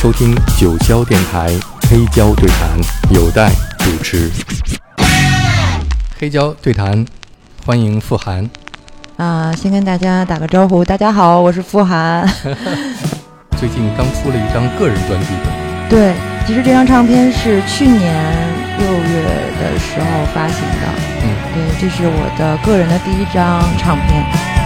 收听九霄电台黑胶对谈，有待主持。黑胶对谈，欢迎傅涵。啊，先跟大家打个招呼，大家好，我是傅涵。最近刚出了一张个人专辑。对，其实这张唱片是去年六月的时候发行的。嗯，对，这是我的个人的第一张唱片。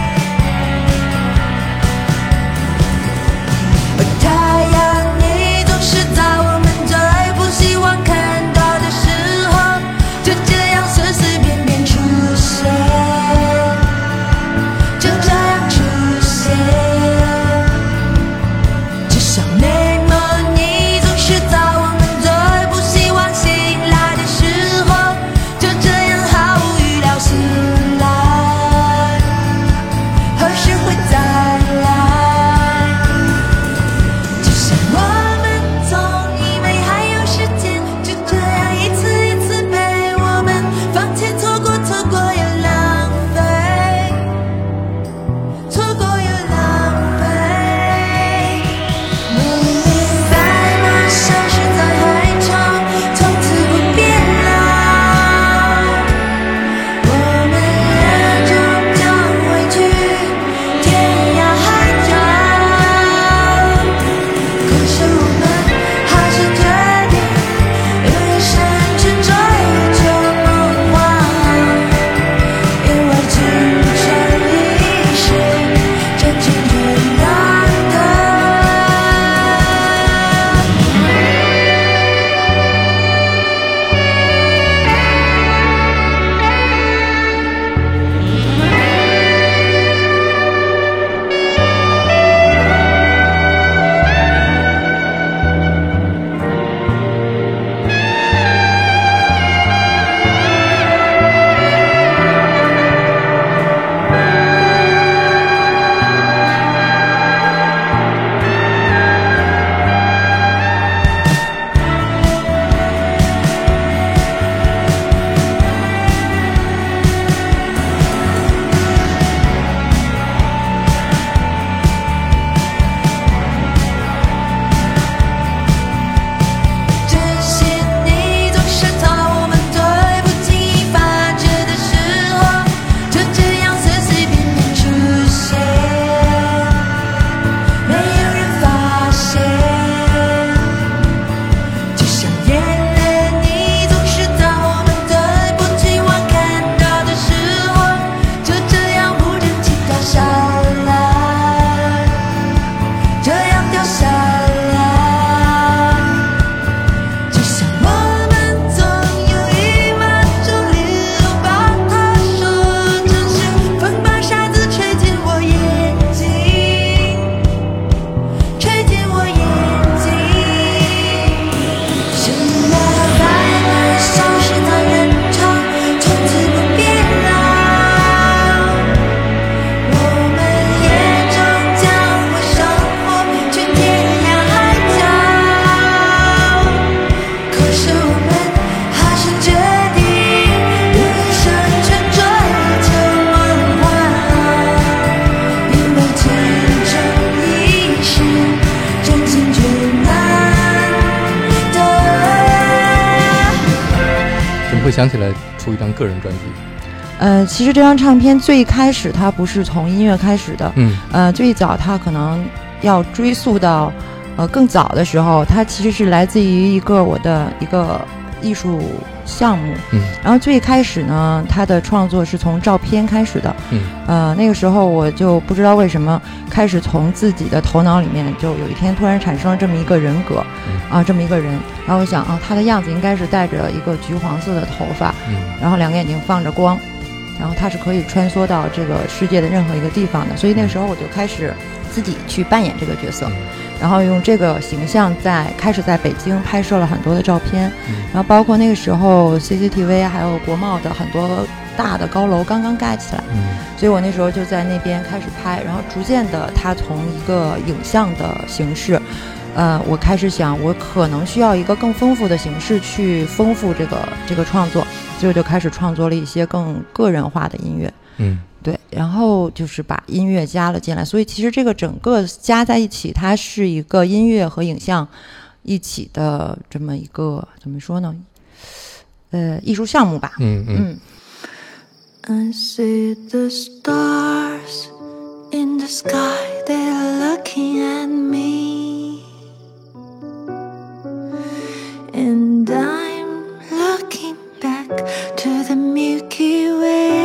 呃，其实这张唱片最开始它不是从音乐开始的，嗯，呃，最早它可能要追溯到，呃，更早的时候，它其实是来自于一个我的一个艺术项目，嗯，然后最开始呢，它的创作是从照片开始的，嗯，呃，那个时候我就不知道为什么开始从自己的头脑里面就有一天突然产生了这么一个人格。啊，这么一个人，然后我想啊，他的样子应该是带着一个橘黄色的头发，嗯，然后两个眼睛放着光，然后它是可以穿梭到这个世界的任何一个地方的，所以那时候我就开始自己去扮演这个角色，然后用这个形象在开始在北京拍摄了很多的照片，然后包括那个时候 CCTV 还有国贸的很多大的高楼刚刚盖起来，嗯，所以我那时候就在那边开始拍，然后逐渐的，它从一个影像的形式。呃，我开始想，我可能需要一个更丰富的形式去丰富这个这个创作，所以我就开始创作了一些更个人化的音乐。嗯对，然后就是把音乐加了进来，所以其实这个整个加在一起，它是一个音乐和影像一起的这么一个怎么说呢？呃，艺术项目吧。嗯嗯。嗯 I see the stars in the sky, they're looking at me. To the Milky Way.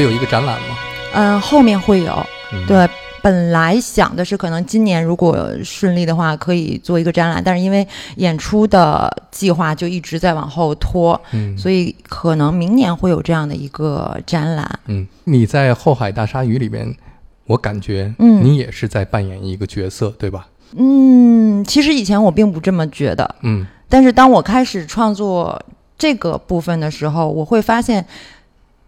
会有一个展览吗？嗯，后面会有。嗯，对，本来想的是可能今年如果顺利的话，可以做一个展览，但是因为演出的计划就一直在往后拖，嗯，所以可能明年会有这样的一个展览。嗯，你在《后海大鲨鱼》里边，我感觉，嗯你也是在扮演一个角色，对吧？嗯，其实以前我并不这么觉得，嗯但是当我开始创作这个部分的时候，我会发现，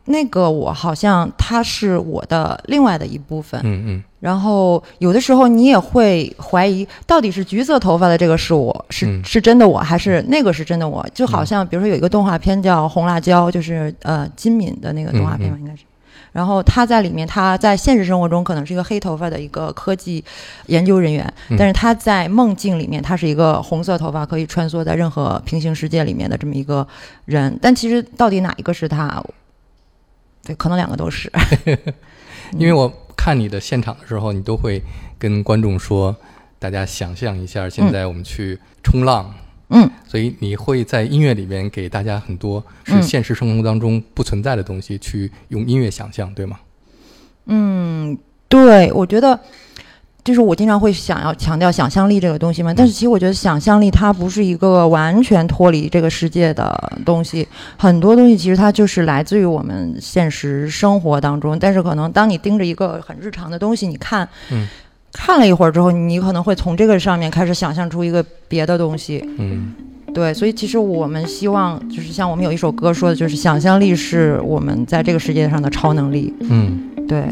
那个我好像它是我的另外的一部分。嗯嗯然后有的时候你也会怀疑，到底是橘色头发的这个是我是、嗯是真的我，还是那个是真的我？就好像比如说有一个动画片叫《红辣椒》，就是呃金敏的那个动画片吧，应该是。然后他在里面，他在现实生活中可能是一个黑头发的一个科技研究人员，嗯但是他在梦境里面，他是一个红色头发可以穿梭在任何平行世界里面的这么一个人。但其实到底哪一个是他？对，可能两个都是。因为我看你的现场的时候，你都会跟观众说，大家想象一下，现在我们去冲浪，嗯，所以你会在音乐里面给大家很多是嗯现实生活当中不存在的东西，去用音乐想象，对吗？嗯，对，我觉得就是我经常会想要强调想象力这个东西嘛，但是其实我觉得想象力它不是一个完全脱离这个世界的东西，很多东西其实它就是来自于我们现实生活当中，但是可能当你盯着一个很日常的东西，你看，嗯。看了一会儿之后，你可能会从这个上面开始想象出一个别的东西，嗯。对，所以其实我们希望就是像我们有一首歌说的，就是想象力是我们在这个世界上的超能力，嗯。对，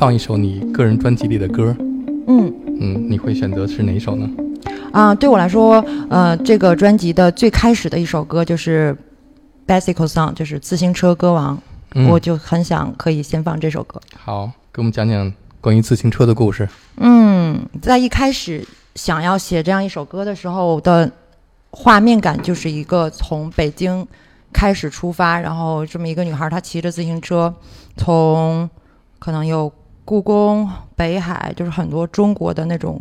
放一首你个人专辑里的歌。嗯嗯，你会选择是哪一首呢？啊，对我来说，呃，这个专辑的最开始的一首歌就是《Bicycle Song》，就是自行车歌王。嗯我就很想可以先放这首歌。好，给我们讲讲关于自行车的故事。嗯，在一开始想要写这样一首歌的时候的画面感，就是一个从北京开始出发，然后这么一个女孩，她骑着自行车，从可能有故宫、北海，就是很多中国的那种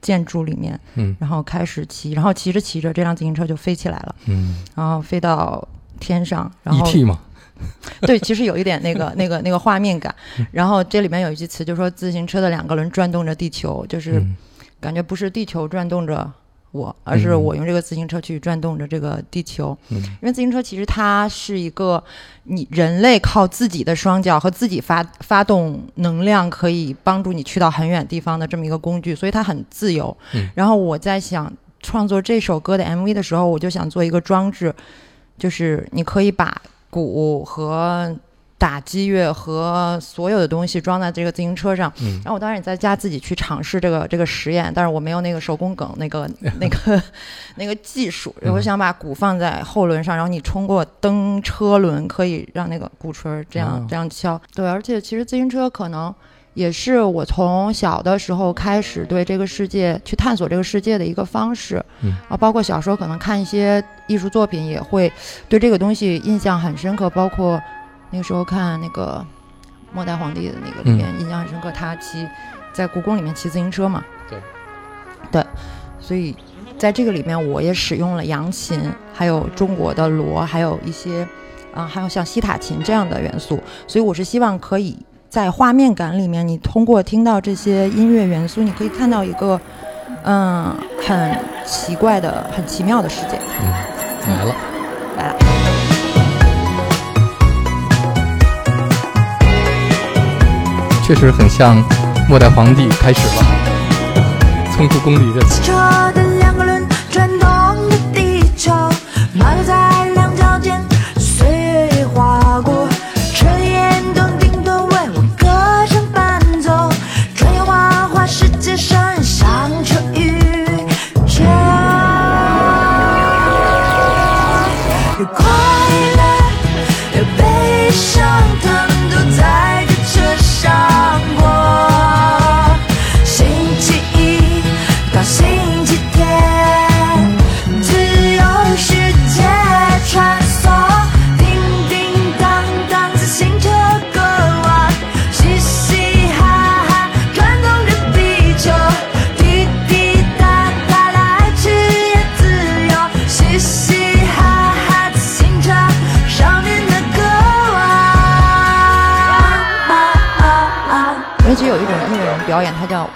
建筑里面，嗯然后开始骑，然后骑着骑着，这辆自行车就飞起来了，嗯然后飞到天上，然后，E.T. 嘛，对，其实有一点那个、那个、那个画面感。然后这里面有一句词，就说自行车的两个轮转动着地球，就是嗯感觉不是地球转动着我，而是嗯我用这个自行车去转动着这个地球。嗯因为自行车其实它是一个你人类靠自己的双脚和自己发发动能量，可以帮助你去到很远地方的这么一个工具，所以它很自由。嗯然后我在想创作这首歌的 MV 的时候，我就想做一个装置，就是你可以把鼓和打击乐和所有的东西装在这个自行车上。嗯然后我当时也在家自己去尝试这个这个实验，但是我没有那个手工梗那个 那个 那个技术。嗯我想把鼓放在后轮上，然后你通过蹬车轮可以让那个鼓槌儿这样、哦这样敲。对，而且其实自行车可能。也是我从小的时候开始对这个世界去探索这个世界的一个方式，嗯啊，包括小时候可能看一些艺术作品，也会对这个东西印象很深刻。包括那个时候看那个末代皇帝的那个里面，印象很深刻，他骑在故宫里面骑自行车嘛。对，对，所以在这个里面，我也使用了扬琴，还有中国的锣，还有一些啊、还有像西塔琴这样的元素。所以我是希望可以在画面感里面，你通过听到这些音乐元素，你可以看到一个嗯很奇怪的、很奇妙的世界。嗯，来了。确实很像末代皇帝开始了，从故宫里的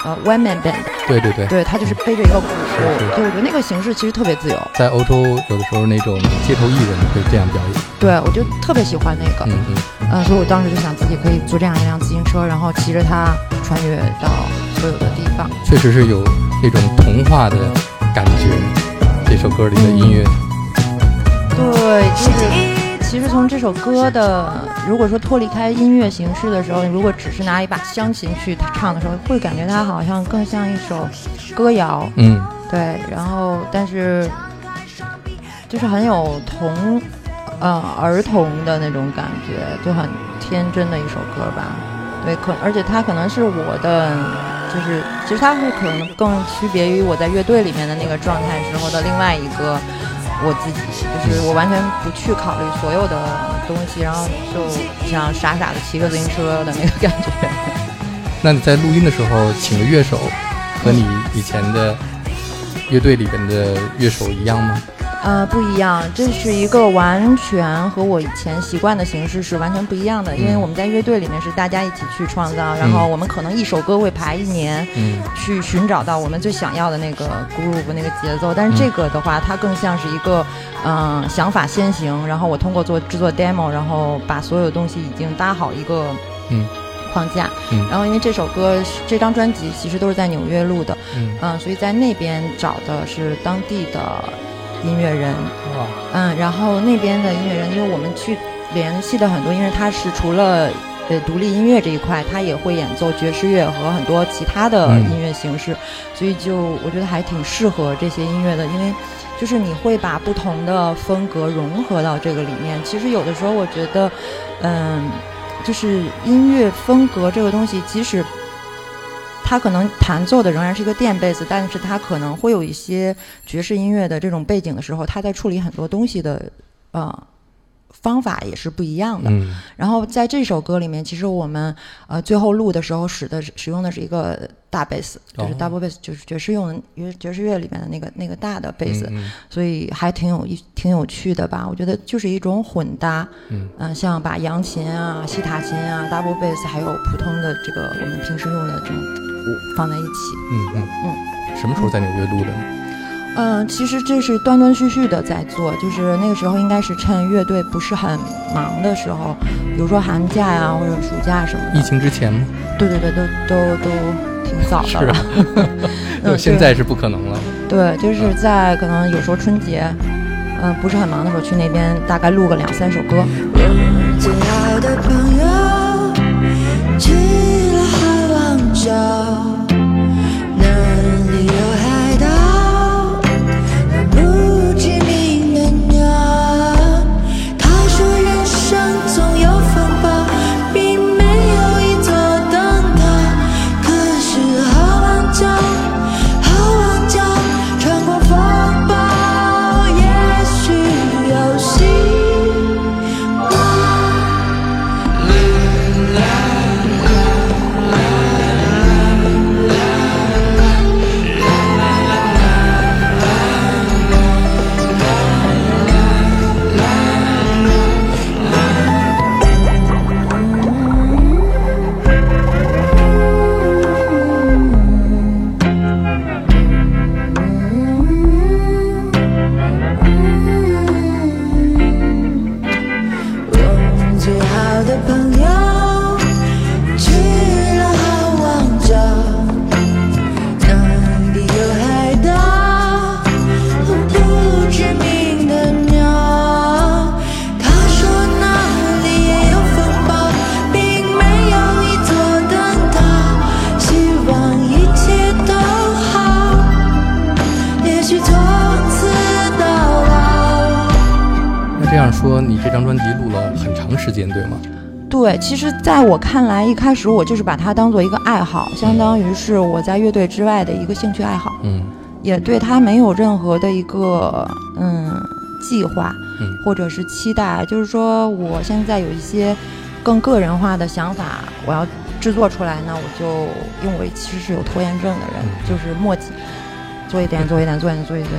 呃 man band，对对对，对，他就是背着一个鼓，是是对我觉得那个形式其实特别自由，在欧洲有的时候那种街头艺人会这样表演。对我就特别喜欢那个，嗯嗯，嗯、所以我当时就想自己可以租这样一辆自行车，然后骑着它穿越到所有的地方。确实是有那种童话的感觉。这首歌里的音乐，对，就是其实从这首歌的，如果说脱离开音乐形式的时候，如果只是拿一把钢琴去唱的时候，会感觉它好像更像一首歌谣。嗯对，然后但是就是很有童呃儿童的那种感觉，就很天真的一首歌吧。对，可而且它可能是我的，就是其实它是可能更区别于我在乐队里面的那个状态时候的另外一个我自己，就是我完全不去考虑所有的东西，然后就想傻傻的骑个自行车的那个感觉。那你在录音的时候请的乐手和你以前的乐队里边的乐手一样吗？呃，不一样，这是一个完全和我以前习惯的形式是完全不一样的。因为嗯。我们在乐队里面是大家一起去创造，然后我们可能一首歌会排一年，嗯。去寻找到我们最想要的那个 groove 那个节奏。但是这个的话，它更像是一个，嗯、想法先行，然后我通过做制作 demo，然后把所有东西已经搭好一个嗯。框架。嗯。然后因为这首歌这张专辑其实都是在纽约录的，嗯，嗯、所以在那边找的是当地的音乐人。哇，嗯，然后那边的音乐人，因为我们去联系的很多音乐人，他是除了呃独立音乐这一块，他也会演奏爵士乐和很多其他的嗯音乐形式，所以就我觉得还挺适合这些音乐的，因为就是你会把不同的风格融合到这个里面。其实有的时候我觉得，嗯，就是音乐风格这个东西，即使他可能弹奏的仍然是一个电贝斯，但是他可能会有一些爵士音乐的这种背景的时候，他在处理很多东西的呃方法也是不一样的。嗯然后在这首歌里面，其实我们呃最后录的时候使的使用的是一个大贝斯，就是哦 double bass，就是爵士用的爵爵士乐里面的那个那个大的贝斯，嗯所以还挺有一挺有趣的吧？我觉得就是一种混搭，嗯嗯、像把扬琴啊、西塔琴啊、double bass，还有普通的这个我们平时用的这种鼓放在一起。嗯嗯嗯，什么时候在纽约录的呢？嗯，其实这是断断续续的在做，就是那个时候应该是趁乐队不是很忙的时候，比如说寒假呀、或者暑假什么的。疫情之前吗？对对对，都都都挺早的了。是啊，嗯现在是不可能了。对，就是在可能有时候春节，嗯、不是很忙的时候去那边，大概录个两三首歌。我最好的朋友去了好望角，这样说，你这张专辑录了很长时间，对吗？对，其实在我看来，一开始我就是把它当做一个爱好，相当于是我在乐队之外的一个兴趣爱好，嗯。也对它没有任何的一个嗯计划嗯。或者是期待。就是说，我现在有一些更个人化的想法，我要制作出来呢，我就因为我其实是有拖延症的人，嗯。就是磨叽，做一点做一点做一点做一点，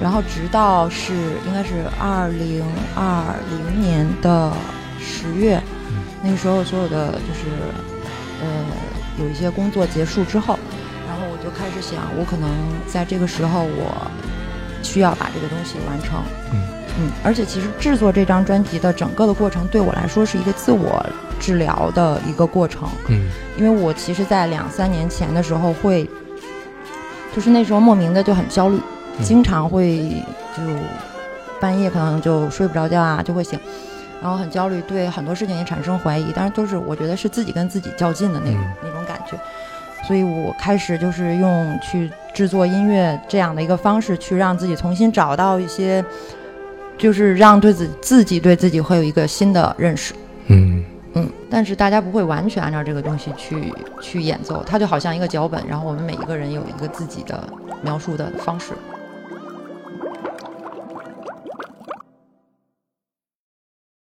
然后直到是应该是二零二零年的十月，嗯那个时候所有的就是呃有一些工作结束之后，然后我就开始想，我可能在这个时候我需要把这个东西完成。嗯嗯，而且其实制作这张专辑的整个的过程对我来说是一个自我治疗的一个过程，嗯因为我其实，在两三年前的时候会，就是那时候莫名的就很焦虑，嗯经常会就半夜可能就睡不着觉啊，就会醒，然后很焦虑，对很多事情也产生怀疑，但是都是我觉得是自己跟自己较劲的那种、嗯。那种感觉，所以我开始就是用去制作音乐这样的一个方式，去让自己重新找到一些，就是让对自自己对自己会有一个新的认识。嗯。嗯，但是大家不会完全按照这个东西去去演奏，它就好像一个脚本，然后我们每一个人有一个自己的描述的方式。